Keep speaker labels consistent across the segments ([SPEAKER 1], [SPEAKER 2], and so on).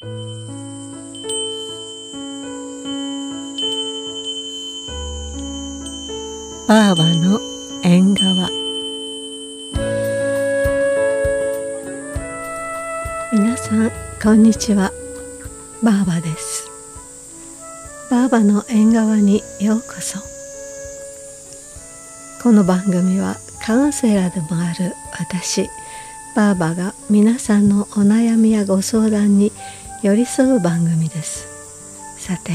[SPEAKER 1] ばあばの縁側。皆さんこんにちは。ばあばです。ばあばの縁側にようこそ。この番組はカウンセラーでもある私ばあばが皆さんのお悩みやご相談に寄り添う番組ですさて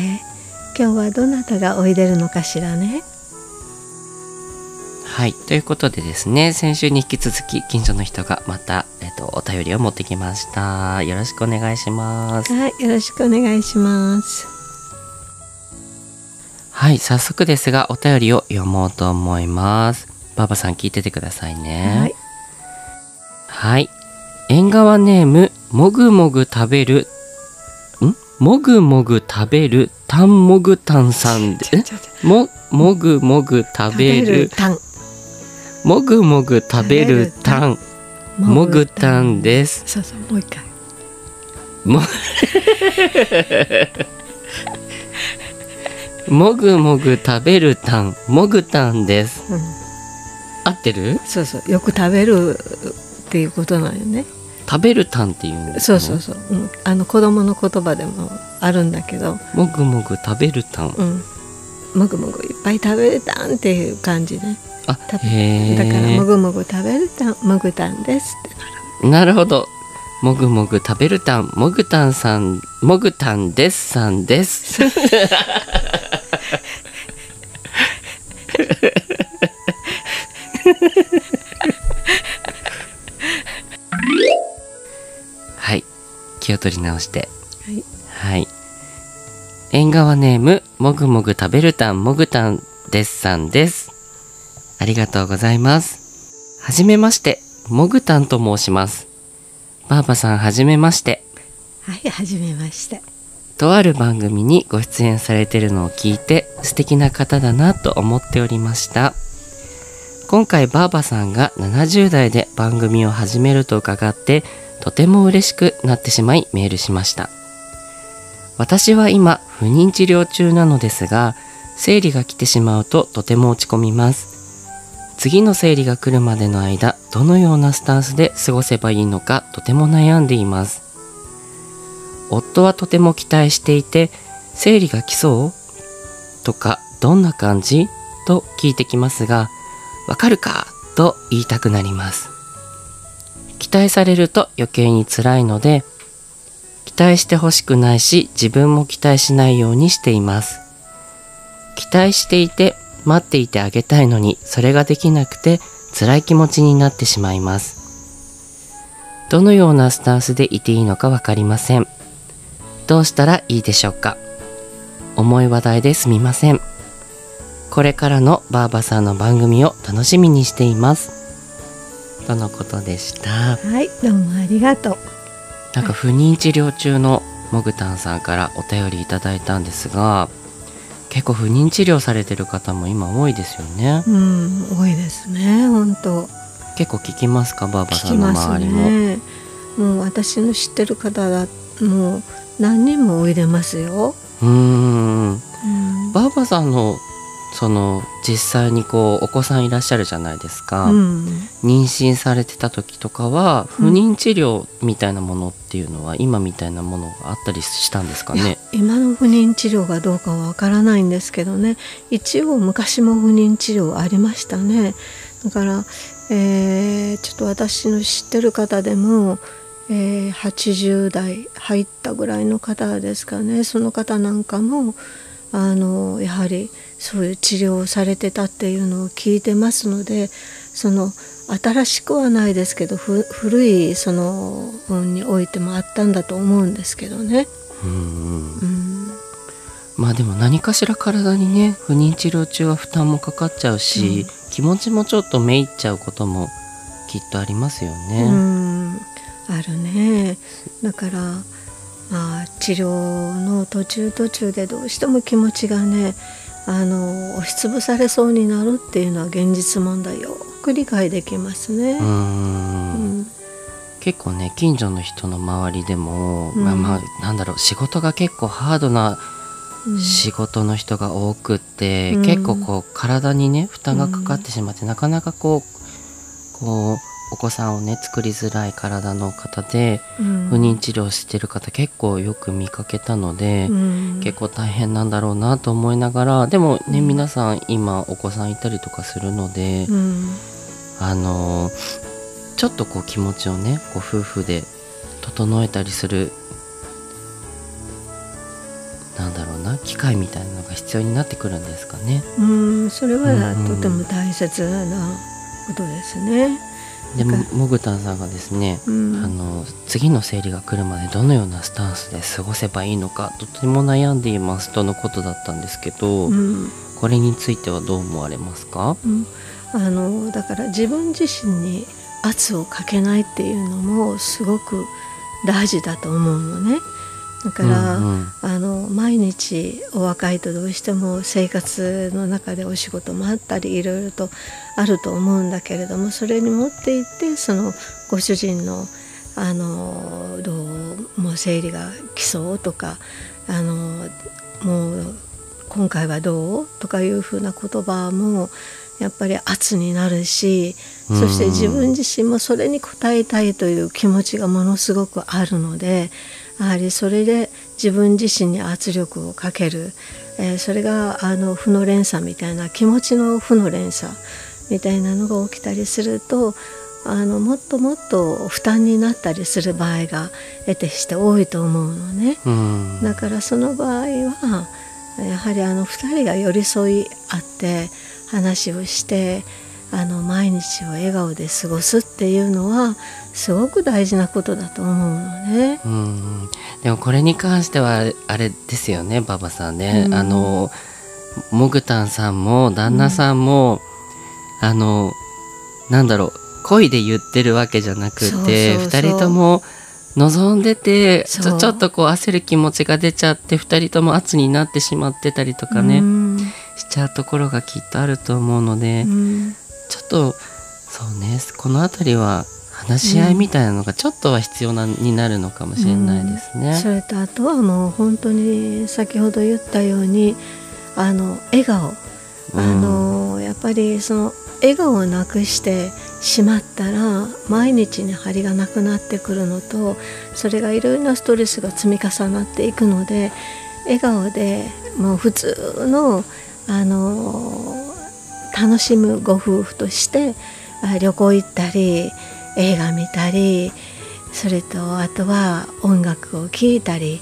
[SPEAKER 1] 今日はどなたがおいでるのかしらね
[SPEAKER 2] はい。ということでですね、先週に引き続き、近所の人がまた、えっと、お便りを持ってきました。よろしくお願いします。
[SPEAKER 1] はいよろしくお願いします
[SPEAKER 2] はい。早速ですが、お便りを読もうと思います。ばあばさん聞いててくださいね。
[SPEAKER 1] はい
[SPEAKER 2] はい。縁側ネーム、もぐもぐ食べる、んもぐもぐ食べる、たんもぐたんさんで、も、もぐもぐ食べる、
[SPEAKER 1] タン
[SPEAKER 2] もぐもぐ食べるたん、もぐたんです。
[SPEAKER 1] そうそうもう一回。
[SPEAKER 2] ももぐもぐ食べるたん。もぐたんです。
[SPEAKER 1] うん。
[SPEAKER 2] 合ってる？
[SPEAKER 1] そうそう。よく食べるっていうことなんよね
[SPEAKER 2] 食べるたんっていうんです
[SPEAKER 1] そう
[SPEAKER 2] か
[SPEAKER 1] そうそう、うん、あの子供の言葉でもあるんだけど、
[SPEAKER 2] もぐもぐ食べるたん
[SPEAKER 1] うん、もぐもぐいっぱい食べれたんっていう感じね。
[SPEAKER 2] あ
[SPEAKER 1] だからも
[SPEAKER 2] え
[SPEAKER 1] ぐもぐ食べるたんもぐたんですって。なる
[SPEAKER 2] ほど。もぐもぐ食べるたんもぐたんさんもぐたんですさんです 気を取り直して
[SPEAKER 1] はい
[SPEAKER 2] はい。縁側ネーム、もぐもぐ食べるたんもぐたんですさんです。ありがとうございます。はじめまして、もぐたんと申します。ばあばさんはじめまして。
[SPEAKER 1] はいはじめまして
[SPEAKER 2] とある番組にご出演されてるのを聞いて素敵な方だなと思っておりました。今回ばあばさんが70代で番組を始めると伺ってとても嬉しくなってしまいメールしました。私は今不妊治療中なのですが生理が来てしまうととても落ち込みます。次の生理が来るまでの間どのようなスタンスで過ごせばいいのかとても悩んでいます。夫はとても期待していて生理が来そう？とかどんな感じ？と聞いてきますがわかるか？と言いたくなります。期待されると余計に辛いので期待してほしくないし自分も期待しないようにしています。期待していて待っていてあげたいのにそれができなくて辛い気持ちになってしまいます。どのようなスタンスでいていいのかわかりません。どうしたらいいでしょうか。重い話題ですみません。これからのバーバさんの番組を楽しみにしています。とのことでした。
[SPEAKER 1] はいどうもありがとう。
[SPEAKER 2] なんか不妊治療中のもぐたんさんからお便りいただいたんですが結構不妊治療されてる方も今多いですよね。
[SPEAKER 1] うん多いですね本当。
[SPEAKER 2] 結構聞きますか？バーバさんの周りも、
[SPEAKER 1] ねもう私の知ってる方だもう何人もおいでますよ、
[SPEAKER 2] うーん。
[SPEAKER 1] うん。
[SPEAKER 2] バーバさんのその実際にこうお子さんいらっしゃるじゃないですか、
[SPEAKER 1] うん、
[SPEAKER 2] 妊娠されてた時とかは不妊治療みたいなものっていうのは今みたいなものがあったりしたんですかね？
[SPEAKER 1] 今の不妊治療がどうかはわからないんですけどね。一応昔も不妊治療ありましたね。だから、えーちょっと私の知ってる方でも、えー80代入ったぐらいの方ですかね。その方なんかもあのやはりそういう治療をされてたっていうのを聞いてますのでその新しくはないですけどふ古いその本においてもあったんだと思うんですけどね。
[SPEAKER 2] うん
[SPEAKER 1] うん
[SPEAKER 2] まあでも何かしら体にね不妊治療中は負担もかかっちゃうし、気持ちもちょっとめいっちゃうこともきっとありますよ
[SPEAKER 1] う
[SPEAKER 2] ね。
[SPEAKER 1] んあるねだからまあ治療の途中途中でどうしても気持ちがねあの押しつぶされそうになるっていうのは現実問題よく理解できますね。
[SPEAKER 2] うー。ん。
[SPEAKER 1] うん。
[SPEAKER 2] 結構ね近所の人の周りでも、
[SPEAKER 1] うん。
[SPEAKER 2] まあまあなんだろう仕事が結構ハードな
[SPEAKER 1] うん。
[SPEAKER 2] 仕事の人が多くって、
[SPEAKER 1] うん。
[SPEAKER 2] 結構こう体にね負担がかかってしまって、なかなかこうこうお子さんをね作りづらい体の方で
[SPEAKER 1] うん
[SPEAKER 2] 不妊治療してる方結構よく見かけたので、
[SPEAKER 1] うん
[SPEAKER 2] 結構大変なんだろうなと思いながらでもね、
[SPEAKER 1] うん
[SPEAKER 2] 皆さん今お子さんいたりとかするので、
[SPEAKER 1] うん
[SPEAKER 2] あのちょっとこう気持ちをねこう夫婦で整えたりするなんだろうな機会みたいなのが必要になってくるんですかね。
[SPEAKER 1] うんそれは
[SPEAKER 2] うん
[SPEAKER 1] とても大切なことですね。
[SPEAKER 2] でももぐたんさんがですね、
[SPEAKER 1] うん。
[SPEAKER 2] あの次の生理が来るまでどのようなスタンスで過ごせばいいのかとても悩んでいますとのことだったんですけど、
[SPEAKER 1] うん。
[SPEAKER 2] これについてはどう思われますか、
[SPEAKER 1] うん。あのだから自分自身に圧をかけないっていうのもすごく大事だと思うのね。だから、
[SPEAKER 2] うんうん。
[SPEAKER 1] あの毎日お若いとどうしても生活の中でお仕事もあったりいろいろとあると思うんだけれどもそれに持っていってそのご主人のあのどうもう生理が来そうとかあのもう今回はどうとかいうふうな言葉もやっぱり圧になるしそして自分自身もそれに応えたいという気持ちがものすごくあるのでやはりそれで自分自身に圧力をかける、えーそれがあの負の連鎖みたいな気持ちの負の連鎖みたいなのが起きたりするとあのもっともっと負担になったりする場合が得てして多いと思うのね。
[SPEAKER 2] うん
[SPEAKER 1] だからその場合はやはりあの2人が寄り添い合って話をしてあの毎日を笑顔で過ごすっていうのはすごく大事なことだと思うのね。
[SPEAKER 2] うんでもこれに関してはあれですよね馬場さんね、
[SPEAKER 1] うん。
[SPEAKER 2] あのもぐたんさんも旦那さんも、あのなんだろう恋で言ってるわけじゃなくて
[SPEAKER 1] そうそうそう。
[SPEAKER 2] 2人とも望んでてちょちょっとこう焦る気持ちが出ちゃって2人とも圧になってしまってたりとかね、
[SPEAKER 1] うん。
[SPEAKER 2] しちゃうところがきっとあると思うので、
[SPEAKER 1] うん。
[SPEAKER 2] ちょっとそうねこの辺りは話し合いみたいなのがちょっとは必要な、になるのかもしれないですね。
[SPEAKER 1] それとあとはもう本当に先ほど言ったようにあの笑顔。あのやっぱりその笑顔をなくしてしまったら毎日に張りがなくなってくるのとそれがいろいろなストレスが積み重なっていくので笑顔でもう普通のあの楽しむご夫婦としてあ旅行行ったり映画見たりそれとあとは音楽を聴いたり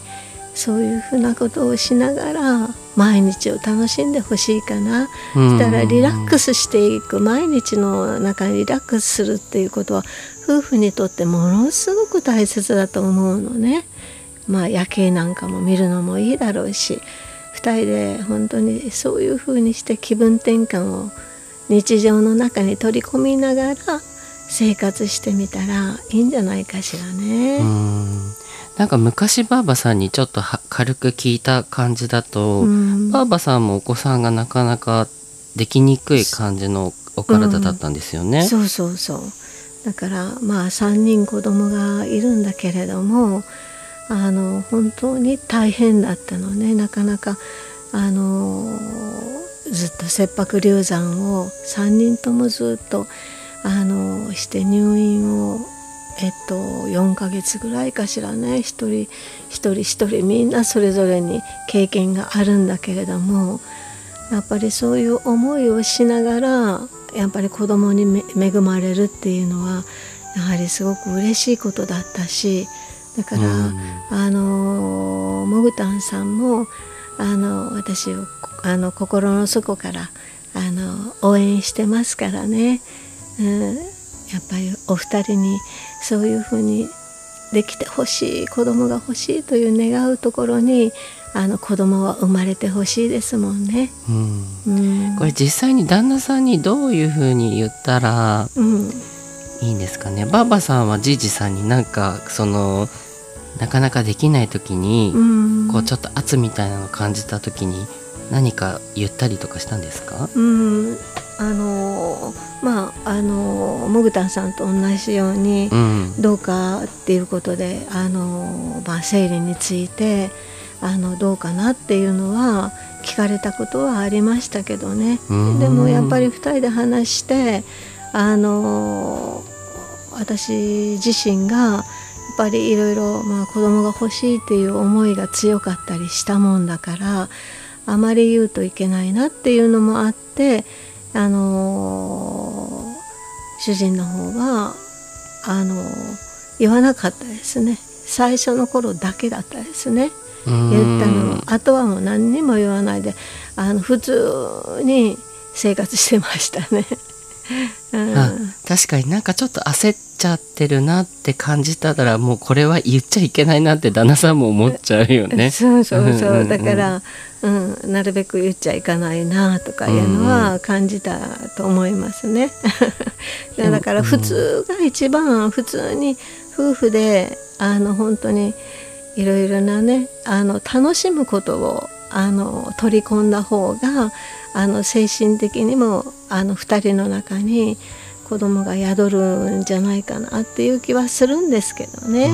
[SPEAKER 1] そういうふうなことをしながら毎日を楽しんでほしいかな。
[SPEAKER 2] うん
[SPEAKER 1] したらリラックスしていく毎日の中にリラックスするっていうことは夫婦にとってものすごく大切だと思うのね。まあ夜景なんかも見るのもいいだろうし2人で本当にそういうふうにして気分転換を日常の中に取り込みながら生活してみたらいいんじゃないかしらね。
[SPEAKER 2] うんなんか昔ばあばさんにちょっとは軽く聞いた感じだと、
[SPEAKER 1] うん
[SPEAKER 2] ばあばさんもお子さんがなかなかできにくい感じのお体だったんですよね。
[SPEAKER 1] そうそうそうだからまあ3人子供がいるんだけれどもあの本当に大変だったのねなかなかあのずっと切迫流産を3人ともずっとあのして入院をえっと4ヶ月ぐらいかしらね。一人一人一人みんなそれぞれに経験があるんだけれどもやっぱりそういう思いをしながらやっぱり子供にめ恵まれるっていうのはやはりすごく嬉しいことだったしだから、
[SPEAKER 2] うん。
[SPEAKER 1] あのモグタンさんもあの私をあの心の底からあの応援してますからね、うん、やっぱりお二人にそういうふうにできてほしい子供が欲しいという願うところにあの子供は生まれてほしいですもんね。
[SPEAKER 2] うん。
[SPEAKER 1] うん、
[SPEAKER 2] これ実際に旦那さんにどういうふうに言ったら
[SPEAKER 1] うん。
[SPEAKER 2] いいんですかね？ばあばさんはじいじさんになんかそのなかなかできない時に、
[SPEAKER 1] うん。
[SPEAKER 2] こうちょっと圧みたいなのを感じた時に何か言ったりとかしたんですか？
[SPEAKER 1] うん、あのまああのモグタンさんと同じように、
[SPEAKER 2] うん。
[SPEAKER 1] どうかっていうことであの、まあ、生理についてあのどうかなっていうのは聞かれたことはありましたけどね。
[SPEAKER 2] うん。
[SPEAKER 1] でもやっぱり2人で話してあの私自身がやっぱりいろいろまあ子供が欲しいっていう思いが強かったりしたもんだからあまり言うといけないなっていうのもあってあの主人の方はあの言わなかったですね。最初の頃だけだったですね。言ったのは。あとはもう何にも言わないであの普通に生活してましたね。うん。
[SPEAKER 2] あ確かになんかちょっと焦っちゃってるなって感じたらもうこれは言っちゃいけないなって旦那さんも思っちゃうよね。
[SPEAKER 1] そうそうそう,、だから、うん、なるべく言っちゃいかないなとかいうのは感じたと思いますね。
[SPEAKER 2] でも
[SPEAKER 1] だから普通が一番普通に夫婦であの本当にいろいろなねあの楽しむことをあの取り込んだ方があの精神的にもあの2人の中に子供が宿るんじゃないかなっていう気はするんですけどね。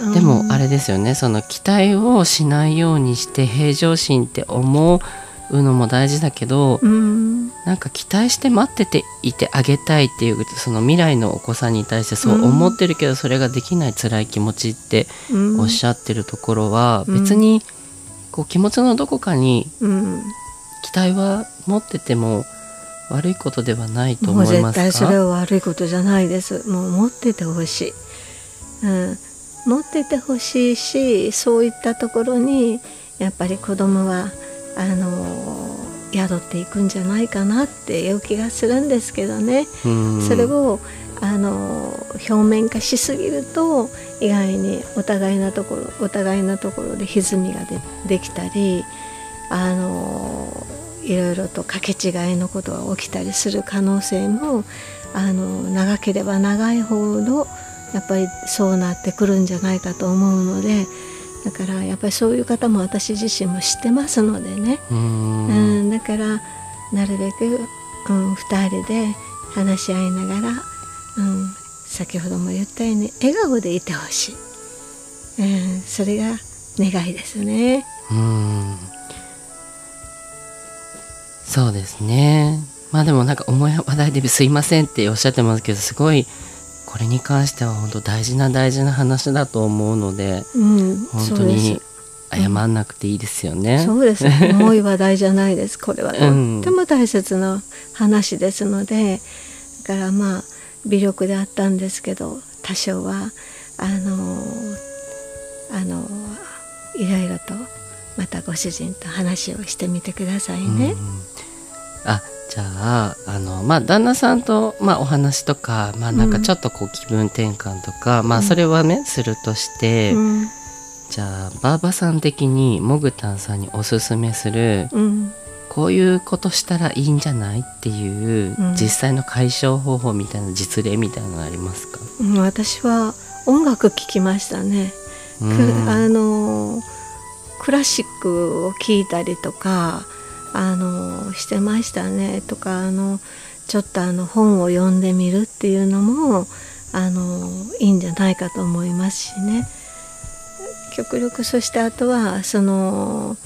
[SPEAKER 2] うん。でもあれですよね。その期待をしないようにして平常心って思うのも大事だけど
[SPEAKER 1] うん。
[SPEAKER 2] なんか期待して待ってていてあげたいっていうその未来のお子さんに対してそう思ってるけどそれができない辛い気持ちって
[SPEAKER 1] うん。
[SPEAKER 2] おっしゃってるところは
[SPEAKER 1] うん。
[SPEAKER 2] 別にこう気持ちのどこかに
[SPEAKER 1] うん。
[SPEAKER 2] 期待は持ってても悪いことではないと
[SPEAKER 1] もう絶
[SPEAKER 2] 思います
[SPEAKER 1] 対それ
[SPEAKER 2] か
[SPEAKER 1] は悪いことじゃないです。もう持っててほしい、うん、持っててほしいしそういったところにやっぱり子供はあの宿っていくんじゃないかなっていう気がするんですけどね、
[SPEAKER 2] うん。
[SPEAKER 1] それをあの表面化しすぎると意外にお互いなところお互いのところで歪みがでできたりあのいろいろと掛け違いのことが起きたりする可能性もあの長ければ長いほどやっぱりそうなってくるんじゃないかと思うのでだからやっぱりそういう方も私自身も知ってますのでね、
[SPEAKER 2] うん。
[SPEAKER 1] うん、だからなるべく、うん、2人で話し合いながら、うん、先ほども言ったように笑顔でいてほしい、うん、それが願いですね。
[SPEAKER 2] うんそうですね。まあでもなんか重い話題ですいませんっておっしゃってますけどすごいこれに関しては本当大事な大事な話だと思うので
[SPEAKER 1] うん、
[SPEAKER 2] 本当に謝んなくていいですよね。
[SPEAKER 1] そうです重い話題じゃないですこれは。と
[SPEAKER 2] うん。
[SPEAKER 1] っても大切な話ですのでだからまあ微力であったんですけど多少はあのあのいろいろとまたご主人と話をしてみてくださいね。
[SPEAKER 2] うんあじゃああのまあ旦那さんと、まあ、お話とか、まあ、なんかちょっとこう気分転換とか、まあそれはねするとして、
[SPEAKER 1] うん。
[SPEAKER 2] じゃあバーバさん的にモグタンさんにおすすめする
[SPEAKER 1] うん。
[SPEAKER 2] こういうことしたらいいんじゃないっていう、
[SPEAKER 1] うん。
[SPEAKER 2] 実際の解消方法みたいな実例みたいなのありますか、
[SPEAKER 1] うん私は音楽聴きましたね。あのクラシックを聴いたりとかあのしてましたねとかあのちょっとあの本を読んでみるっていうのもあのいいんじゃないかと思いますしね極力そしてあとはその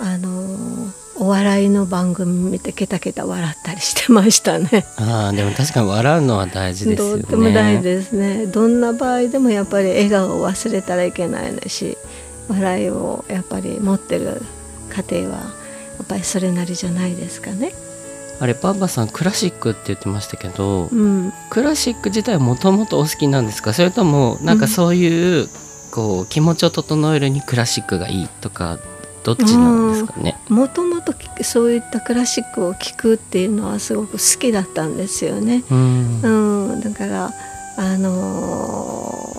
[SPEAKER 1] あのお笑いの番組見てケタケタ笑ったりしてましたね。
[SPEAKER 2] あーでも確かに笑うのは大事ですよね。
[SPEAKER 1] とっても大事ですねどんな場合でもやっぱり笑顔を忘れたらいけないのし笑いをやっぱり持ってる家庭はぱりそれなりじゃないですかね。
[SPEAKER 2] あれバーバさんクラシックって言ってましたけど、
[SPEAKER 1] うん、
[SPEAKER 2] クラシック自体はもともとお好きなんですか？それともなんかそういう、こう気持ちを整えるにクラシックがいいとかどっちなんですかね？
[SPEAKER 1] もともとそういったクラシックを聴くっていうのはすごく好きだったんですよね。
[SPEAKER 2] うん
[SPEAKER 1] うん、だからあの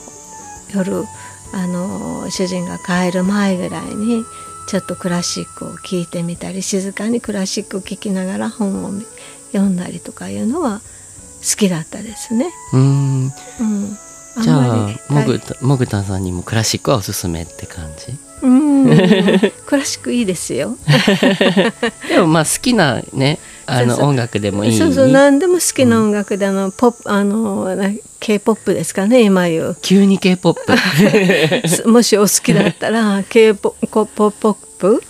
[SPEAKER 1] ー夜あのー主人が帰る前ぐらいにちょっとクラシックを聴いてみたり静かにクラシックを聴きながら本を読んだりとかいうのは好きだったですね。
[SPEAKER 2] うん。
[SPEAKER 1] うん、
[SPEAKER 2] じゃあ
[SPEAKER 1] んまり
[SPEAKER 2] モグタモグタンさんにもクラシックはおすすめって感じ？
[SPEAKER 1] うん。クラシックいいですよ。
[SPEAKER 2] でもまあ好きなねあの音楽でもいい？
[SPEAKER 1] そうそう何でも好きな音楽であのポップあのな K-POP ですかね今言う。
[SPEAKER 2] 急に K-POP
[SPEAKER 1] すもしお好きだったら K-POP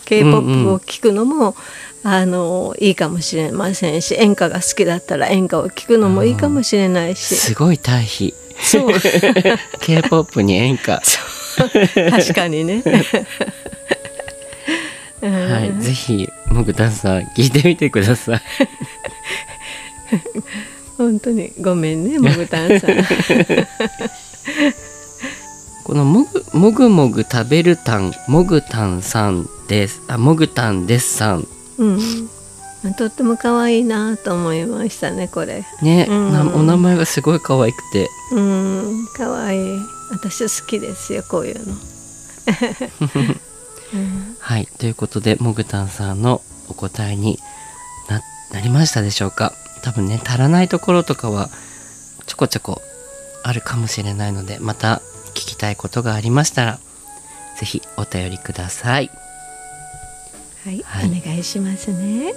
[SPEAKER 1] K-POP を聴くのも、あのいいかもしれませんし演歌が好きだったら演歌を聴くのもいいかもしれないし。
[SPEAKER 2] すごい対比。
[SPEAKER 1] そう。
[SPEAKER 2] K-POP に演歌。
[SPEAKER 1] 確かにね。うん。
[SPEAKER 2] はい、ぜひモグタンさん聞いてみてください。
[SPEAKER 1] 本当に。ごめんねもぐたんさん。
[SPEAKER 2] このもぐもぐもぐ食べるたんもぐたんさんです。あもぐたんですさん。
[SPEAKER 1] うん、とっても可愛いなと思いましたねこれ。
[SPEAKER 2] ね、
[SPEAKER 1] うん。
[SPEAKER 2] なお名前がすごい可愛くて。
[SPEAKER 1] うん。可愛い。私好きですよこういうの。うん
[SPEAKER 2] はい。ということでもぐたんさんのお答えにななりましたでしょうか？多分ね足らないところとかはちょこちょこあるかもしれないのでまた聞きたいことがありましたらぜひお便りください。
[SPEAKER 1] はい、
[SPEAKER 2] はい。
[SPEAKER 1] お願いしますね。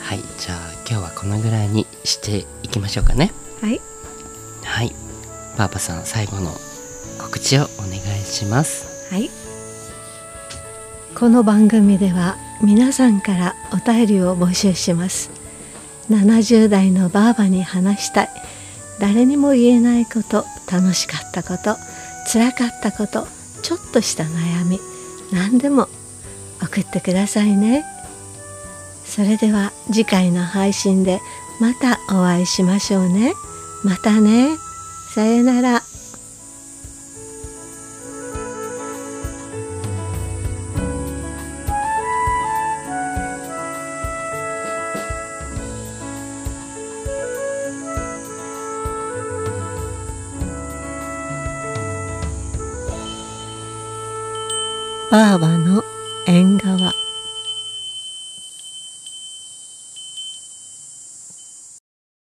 [SPEAKER 2] はい。じゃあ今日はこのぐらいにしていきましょうかね。
[SPEAKER 1] はい、
[SPEAKER 2] はい。パパさん最後の告知をお願いします。
[SPEAKER 1] はい。この番組では皆さんからお便りを募集します。70代のばあばに話したい。誰にも言えないこと、楽しかったこと、辛かったこと、ちょっとした悩み、何でも送ってくださいね。それでは次回の配信でまたお会いしましょうね。またね。さよなら。